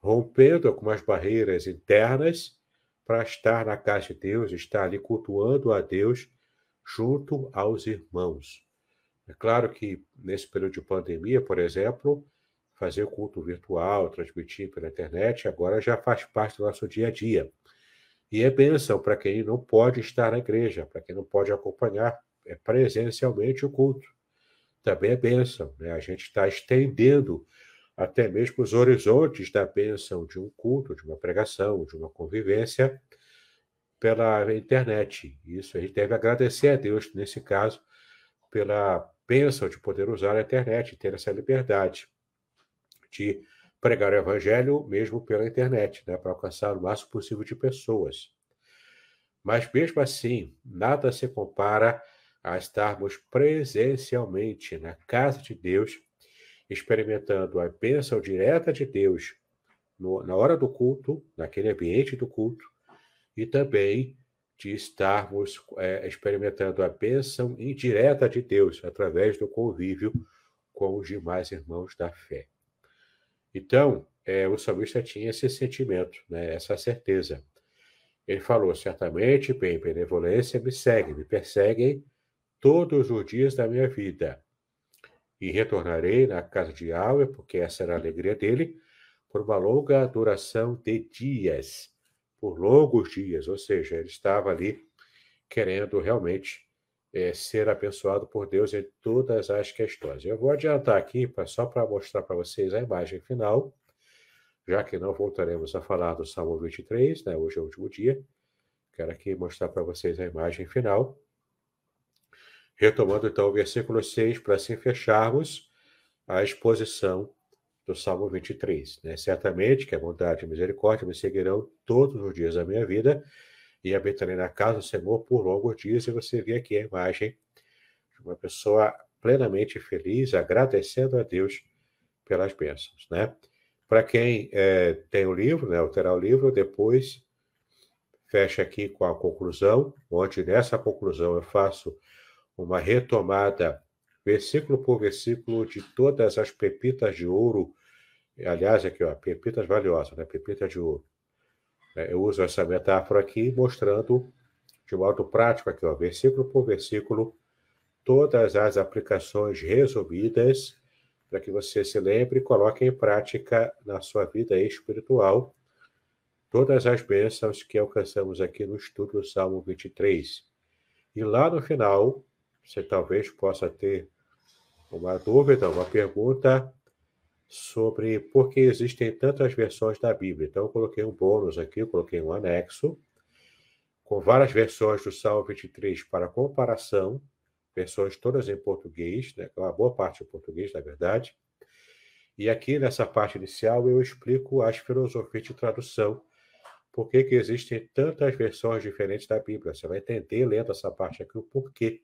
Speaker 2: rompendo algumas barreiras internas para estar na casa de Deus, estar ali cultuando a Deus junto aos irmãos. É claro que nesse período de pandemia, por exemplo, fazer culto virtual, transmitir pela internet, agora já faz parte do nosso dia a dia. E é bênção para quem não pode estar na igreja, para quem não pode acompanhar é, presencialmente o culto. Também é bênção. Né? A gente está estendendo até mesmo os horizontes da bênção de um culto, de uma pregação, de uma convivência pela internet. Isso a gente deve agradecer a Deus, nesse caso, pela bênção de poder usar a internet, ter essa liberdade de pregar o evangelho mesmo pela internet, né, para alcançar o máximo possível de pessoas. Mas mesmo assim, nada se compara a estarmos presencialmente na casa de Deus, experimentando a bênção direta de Deus no, na hora do culto, naquele ambiente do culto, e também de estarmos é, experimentando a bênção indireta de Deus através do convívio com os demais irmãos da fé. Então, é, o salmista tinha esse sentimento, né, essa certeza. Ele falou: certamente, bem, benevolência me segue, me perseguem todos os dias da minha vida. E retornarei na casa de Yahweh, porque essa era a alegria dele, por uma longa duração de dias, por longos dias. Ou seja, ele estava ali querendo realmente é, ser abençoado por Deus em todas as questões. Eu vou adiantar aqui, só para mostrar para vocês a imagem final, já que não voltaremos a falar do Salmo 23, né? hoje é o último dia. Quero aqui mostrar para vocês a imagem final. Retomando então o versículo 6, para assim fecharmos a exposição do Salmo 23. Né? Certamente que a bondade e a misericórdia me seguirão todos os dias da minha vida e habitarei na casa do Senhor por longos dias. E você vê aqui a imagem de uma pessoa plenamente feliz, agradecendo a Deus pelas bênçãos. Né? Para quem é, tem o livro, né, terá o livro, depois fecha aqui com a conclusão, onde nessa conclusão eu faço uma retomada, versículo por versículo, de todas as pepitas de ouro. Aliás, aqui, ó, pepitas valiosas, né? Pepitas de ouro. É, eu uso essa metáfora aqui, mostrando de modo prático, aqui, ó, versículo por versículo, todas as aplicações resumidas para que você se lembre e coloque em prática na sua vida espiritual todas as bênçãos que alcançamos aqui no estudo do Salmo 23. E lá no final, você talvez possa ter uma dúvida, uma pergunta sobre por que existem tantas versões da Bíblia. Então, eu coloquei um bônus aqui, eu coloquei um anexo, com várias versões do Salmo 23 para comparação, versões todas em português, né, uma boa parte em português, na verdade. E aqui nessa parte inicial eu explico as filosofias de tradução por que, que existem tantas versões diferentes da Bíblia. Você vai entender lendo essa parte aqui o porquê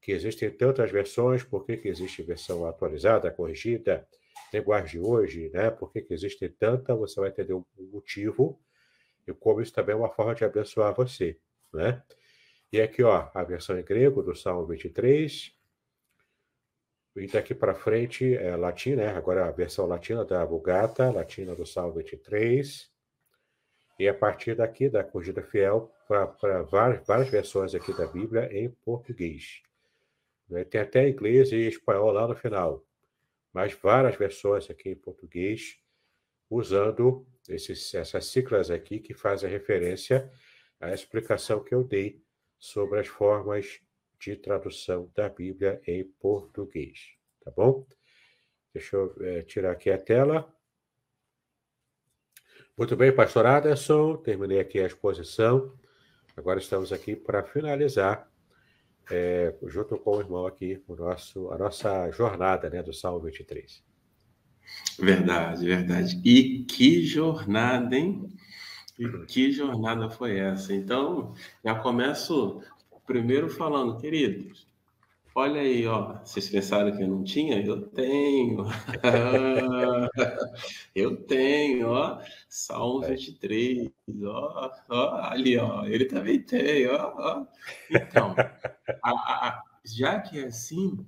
Speaker 2: que existem tantas versões, por que, que existe versão atualizada, corrigida, linguagem de hoje, né? Por que, que existe tanta, você vai entender o motivo e como isso também é uma forma de abençoar você, né? E aqui, ó, a versão em grego do Salmo 23. E daqui para frente é latina, né? agora a versão latina da Vulgata, latina do Salmo 23. E a partir daqui, da Corrigida Fiel, para várias, várias versões aqui da Bíblia em português. Né? Tem até inglês e espanhol lá no final, mas várias versões aqui em português, usando esses, essas ciclas aqui que fazem referência à explicação que eu dei sobre as formas de tradução da Bíblia em português. Tá bom? Deixa eu é, tirar aqui a tela. Muito bem, pastor Aderson, terminei aqui a exposição. Agora estamos aqui para finalizar, é, junto com o irmão aqui, o nosso, a nossa jornada né, do Salmo 23.
Speaker 1: Verdade, verdade. E que jornada, hein? E que jornada foi essa? Então, já começo primeiro falando, queridos, Olha aí, ó. Vocês pensaram que eu não tinha? Eu tenho. eu tenho, ó. Salmo 23, ó, ó. Ali, ó. Ele também tem, ó. ó. Então, a, a, já que é assim,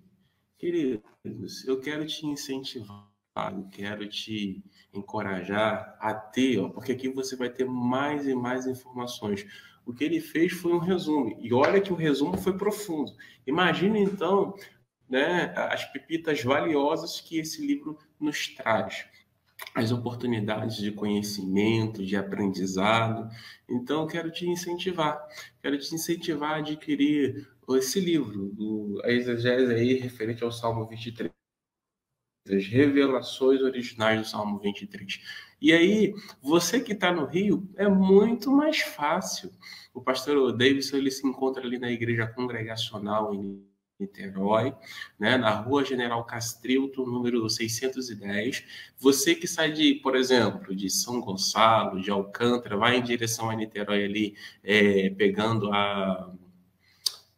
Speaker 1: queridos, eu quero te incentivar, eu quero te encorajar a ter, ó, porque aqui você vai ter mais e mais informações. O que ele fez foi um resumo. E olha que o resumo foi profundo. Imagine, então, né, as pepitas valiosas que esse livro nos traz. As oportunidades de conhecimento, de aprendizado. Então, quero te incentivar. Quero te incentivar a adquirir esse livro, do, a exegese aí referente ao Salmo 23 as revelações originais do Salmo 23. E aí, você que está no Rio, é muito mais fácil. O pastor Davidson ele se encontra ali na igreja congregacional em Niterói, né, na rua General Castrilto, número 610. Você que sai de, por exemplo, de São Gonçalo, de Alcântara, vai em direção a Niterói ali, é, pegando a.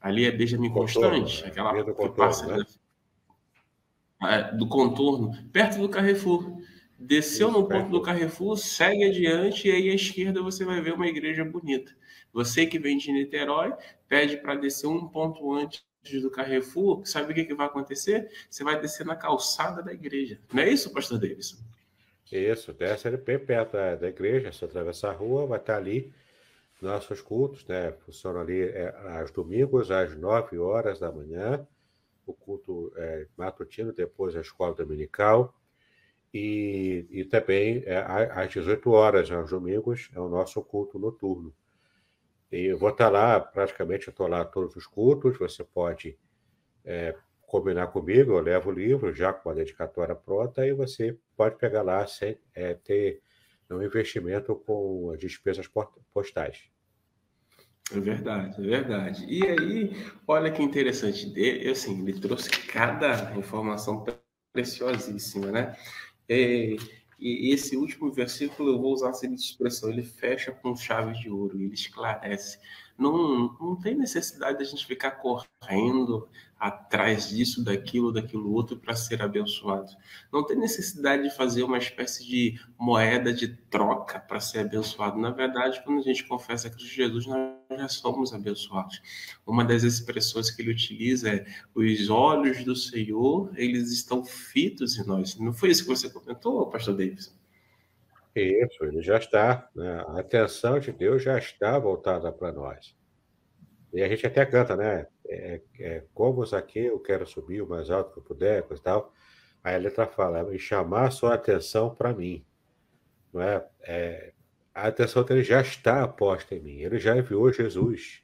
Speaker 1: Ali é Benjamin Constante, né? aquela que passa. Né? É, do contorno, perto do Carrefour. Desceu no ponto do Carrefour, segue adiante e aí à esquerda você vai ver uma igreja bonita. Você que vem de Niterói, pede para descer um ponto antes do Carrefour, sabe o que, que vai acontecer? Você vai descer na calçada da igreja. Não é isso, pastor Davidson?
Speaker 2: Isso, desce ali bem perto da, da igreja, você atravessa a rua, vai estar ali nossos cultos, né? Funcionam ali é, aos domingos, às 9 horas da manhã o culto é, matutino, depois a escola dominical, e, e também é, às 18 horas, aos domingos, é o nosso culto noturno. E eu vou estar lá, praticamente estou lá todos os cultos, você pode é, combinar comigo, eu levo o livro já com a dedicatória pronta, e você pode pegar lá sem é, ter um investimento com as despesas postais.
Speaker 1: É verdade, é verdade. E aí, olha que interessante, assim, ele trouxe cada informação preciosíssima, né? É, e esse último versículo, eu vou usar a seguinte expressão: ele fecha com chave de ouro, ele esclarece. Não, não tem necessidade de a gente ficar correndo atrás disso, daquilo, daquilo outro para ser abençoado. Não tem necessidade de fazer uma espécie de moeda de troca para ser abençoado. Na verdade, quando a gente confessa Cristo Jesus, nós já somos abençoados. Uma das expressões que ele utiliza é: os olhos do Senhor, eles estão fitos em nós. Não foi isso que você comentou, pastor Davidson?
Speaker 2: Isso, ele já está. Né? A atenção de Deus já está voltada para nós. E a gente até canta, né? É, é, como aqui eu quero subir o mais alto que eu puder, coisa e tal. Aí a letra fala, e chamar sua atenção para mim. Não é? é? A atenção dele já está posta em mim. Ele já enviou Jesus.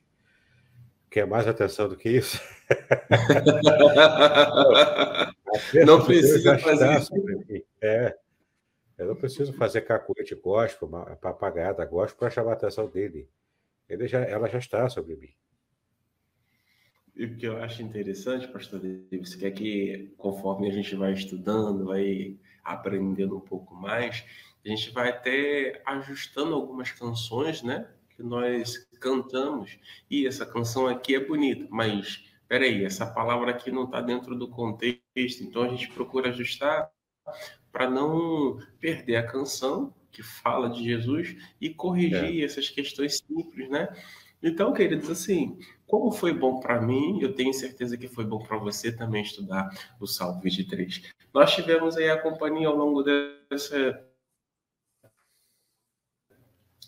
Speaker 2: Quer mais atenção do que isso?
Speaker 1: não precisa fazer
Speaker 2: isso. É. Eu não preciso fazer cacuete gospel, papagada gospel para chamar a atenção dele. Ele já, ela já está sobre mim.
Speaker 1: E o que eu acho interessante, pastor Davis, que é que conforme a gente vai estudando, vai aprendendo um pouco mais, a gente vai até ajustando algumas canções, né? Que nós cantamos. E essa canção aqui é bonita, mas peraí, essa palavra aqui não está dentro do contexto, então a gente procura ajustar para não perder a canção que fala de Jesus e corrigir é. essas questões simples, né? Então, queridos, assim, como foi bom para mim, eu tenho certeza que foi bom para você também estudar o Salmo 23. Nós tivemos aí a companhia ao longo dessa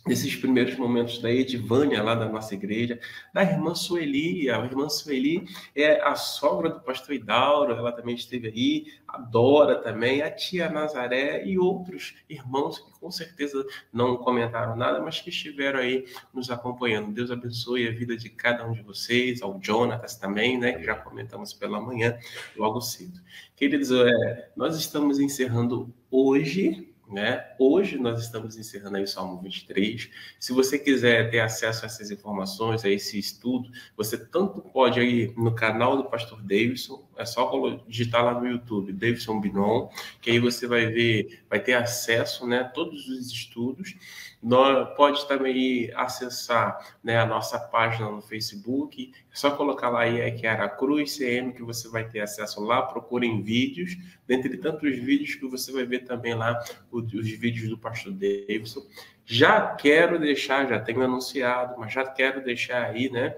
Speaker 1: nesses primeiros momentos da Edivânia, lá da nossa igreja, da irmã Sueli. A irmã Sueli é a sogra do pastor Idauro, ela também esteve aí, a Dora também, a tia Nazaré e outros irmãos que com certeza não comentaram nada, mas que estiveram aí nos acompanhando. Deus abençoe a vida de cada um de vocês, ao Jonatas também, né, que já comentamos pela manhã, logo cedo. Queridos, é, nós estamos encerrando hoje né? Hoje nós estamos encerrando aí o Salmo 23. Se você quiser ter acesso a essas informações, a esse estudo, você tanto pode ir no canal do Pastor Davidson, é só digitar lá no YouTube, Davidson Binon, que aí você vai ver, vai ter acesso né, a todos os estudos. Nós, pode também acessar né, a nossa página no Facebook, é só colocar lá aí é que era Cruz CM, que você vai ter acesso lá, procurem vídeos, dentre tantos vídeos que você vai ver também lá os, os vídeos do pastor Davidson. Já quero deixar, já tenho anunciado, mas já quero deixar aí, né,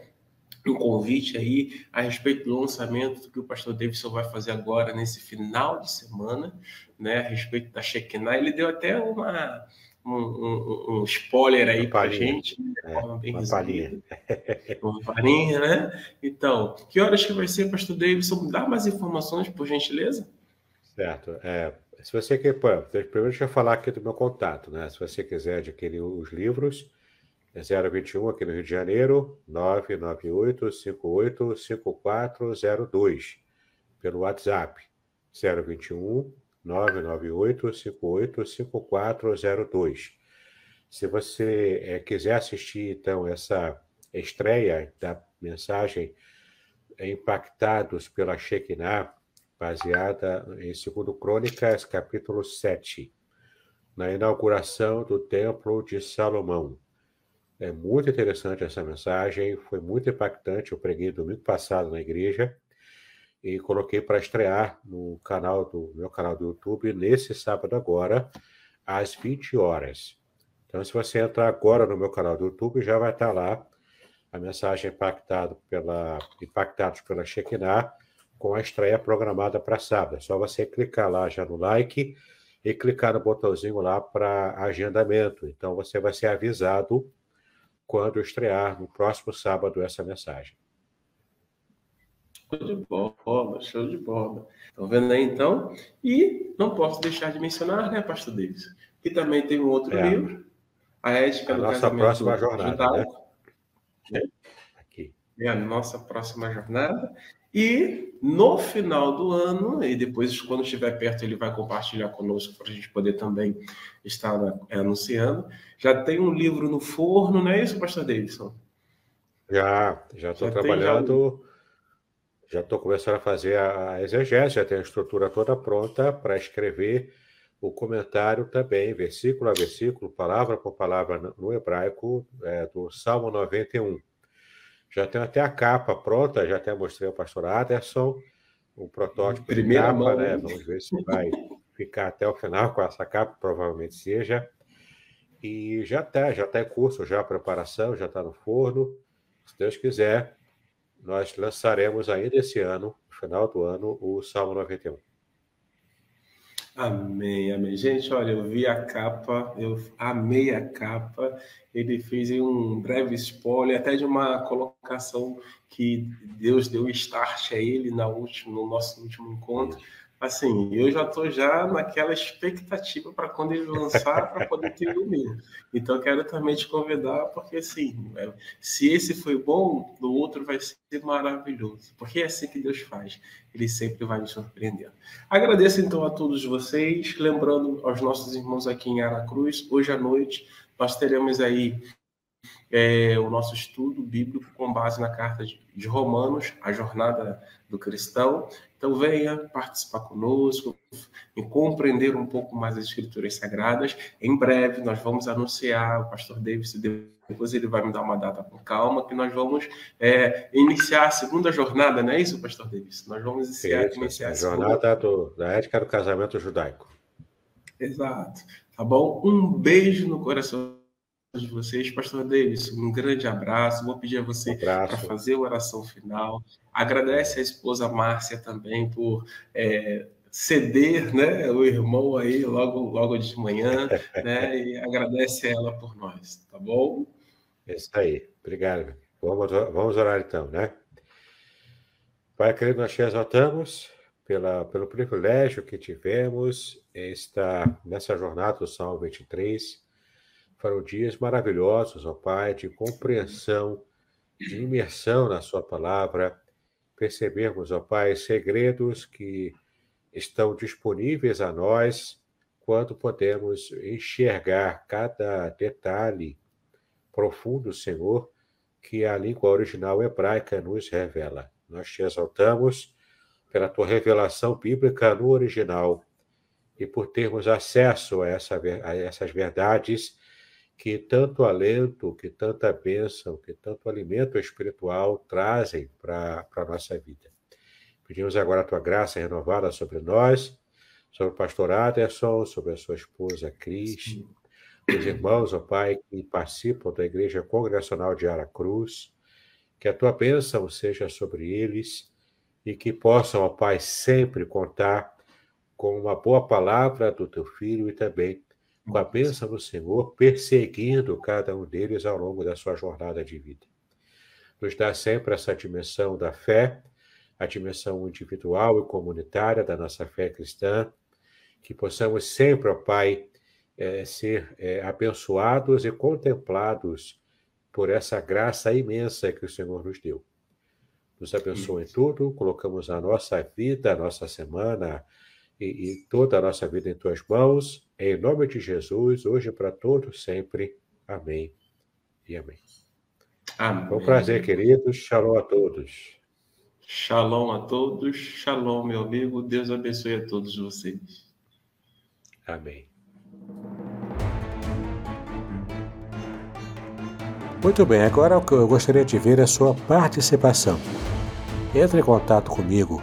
Speaker 1: um convite aí a respeito do lançamento que o pastor Davidson vai fazer agora nesse final de semana, né, a respeito da Shekinah. Ele deu até uma, um, um, um spoiler aí para a gente,
Speaker 2: de é, uma palhinha.
Speaker 1: uma palhinha, né? Então, que horas que vai ser, pastor Davidson? Dá mais informações, por gentileza?
Speaker 2: Certo. É, se você quer, primeiro deixa eu falar aqui do meu contato, né? Se você quiser adquirir os livros, é 021 aqui no Rio de Janeiro, 998-58-5402, pelo WhatsApp, 021 998-58-5402. Se você é, quiser assistir, então, essa estreia da mensagem Impactados pela Shekinah, baseada em 2 Crônicas, capítulo 7, na inauguração do Templo de Salomão. É muito interessante essa mensagem, foi muito impactante. Eu preguei domingo passado na igreja e coloquei para estrear no canal do meu canal do YouTube nesse sábado agora, às 20 horas. Então, se você entrar agora no meu canal do YouTube, já vai estar lá a mensagem impactado pela, Impactados pela Shekinah, com a estreia programada para sábado. É só você clicar lá já no like e clicar no botãozinho lá para agendamento. Então, você vai ser avisado quando estrear no próximo sábado essa mensagem.
Speaker 1: Show de bola, show de bola. Estão vendo aí então? E não posso deixar de mencionar, né, Pastor Davis, que também tem um outro é. livro, A Ética a do
Speaker 2: nossa próxima jornada. Né?
Speaker 1: Aqui. É a nossa próxima jornada. E no final do ano, e depois, quando estiver perto, ele vai compartilhar conosco para a gente poder também estar é, anunciando. Já tem um livro no forno, não é isso, Pastor Davidson?
Speaker 2: Já, já estou trabalhando, já estou começando a fazer a exegese, já tenho a estrutura toda pronta para escrever o comentário também, versículo a versículo, palavra por palavra no hebraico, é, do Salmo 91. Já tenho até a capa pronta, já até mostrei ao pastor Aderson, o protótipo
Speaker 1: Primeira
Speaker 2: de capa,
Speaker 1: mão,
Speaker 2: né? Vamos ver se vai ficar até o final com essa capa, provavelmente seja. E já está, já está em curso, já a preparação, já está no forno. Se Deus quiser, nós lançaremos ainda esse ano, no final do ano, o Salmo 91.
Speaker 1: Amém, amém. Gente, olha, eu vi a capa, eu amei a capa. Ele fez um breve spoiler, até de uma colocação que Deus deu start a ele na última, no nosso último encontro assim, eu já estou já naquela expectativa para quando ele lançar, para poder ter o meu. Então, quero também te convidar, porque assim, é, se esse foi bom, o outro vai ser maravilhoso. Porque é assim que Deus faz. Ele sempre vai nos surpreendendo. Agradeço então a todos vocês. Lembrando aos nossos irmãos aqui em Aracruz, hoje à noite nós teremos aí é, o nosso estudo bíblico com base na carta de Romanos, a jornada do cristão. Então, venha participar conosco e compreender um pouco mais as Escrituras Sagradas. Em breve, nós vamos anunciar, o pastor Davis, depois ele vai me dar uma data com calma, que nós vamos é, iniciar a segunda jornada, não é isso, pastor Davis? Nós vamos iniciar, iniciar
Speaker 2: a, a jornada do, da ética do casamento judaico.
Speaker 1: Exato. Tá bom? Um beijo no coração de vocês. Pastor Davis, um grande abraço. Vou pedir a você um para fazer a oração final. Agradece a esposa Márcia também por é, ceder né, o irmão aí logo, logo de manhã, né? E agradece ela por nós, tá bom?
Speaker 2: É isso aí. Obrigado. Vamos, vamos orar então, né? Pai querido, nós te exaltamos pela, pelo privilégio que tivemos esta, nessa jornada do Salmo 23 foram dias maravilhosos, ó Pai, de compreensão, de imersão na Sua palavra, percebermos, ó Pai, segredos que estão disponíveis a nós quando podemos enxergar cada detalhe profundo, Senhor, que a língua original hebraica nos revela. Nós te exaltamos pela tua revelação bíblica no original e por termos acesso a, essa, a essas verdades que tanto alento, que tanta bênção, que tanto alimento espiritual trazem para a nossa vida. Pedimos agora a tua graça renovada sobre nós, sobre o pastor Aderson, sobre a sua esposa Cris, os irmãos, ó Pai, que participam da Igreja Congregacional de Aracruz, que a tua bênção seja sobre eles e que possam, ó Pai, sempre contar com uma boa palavra do teu filho e também com a bênção do Senhor, perseguindo cada um deles ao longo da sua jornada de vida. Nos dá sempre essa dimensão da fé, a dimensão individual e comunitária da nossa fé cristã, que possamos sempre, ó Pai, é, ser é, abençoados e contemplados por essa graça imensa que o Senhor nos deu. Nos abençoe em tudo, colocamos a nossa vida, a nossa semana, e, e toda a nossa vida em tuas mãos, em nome de Jesus, hoje para todos sempre. Amém e amém. Amém. Foi um prazer, queridos. Shalom a todos.
Speaker 1: Shalom a todos. Shalom, meu amigo. Deus abençoe a todos vocês.
Speaker 2: Amém. Muito bem, agora o que eu gostaria de ver é a sua participação. Entre em contato comigo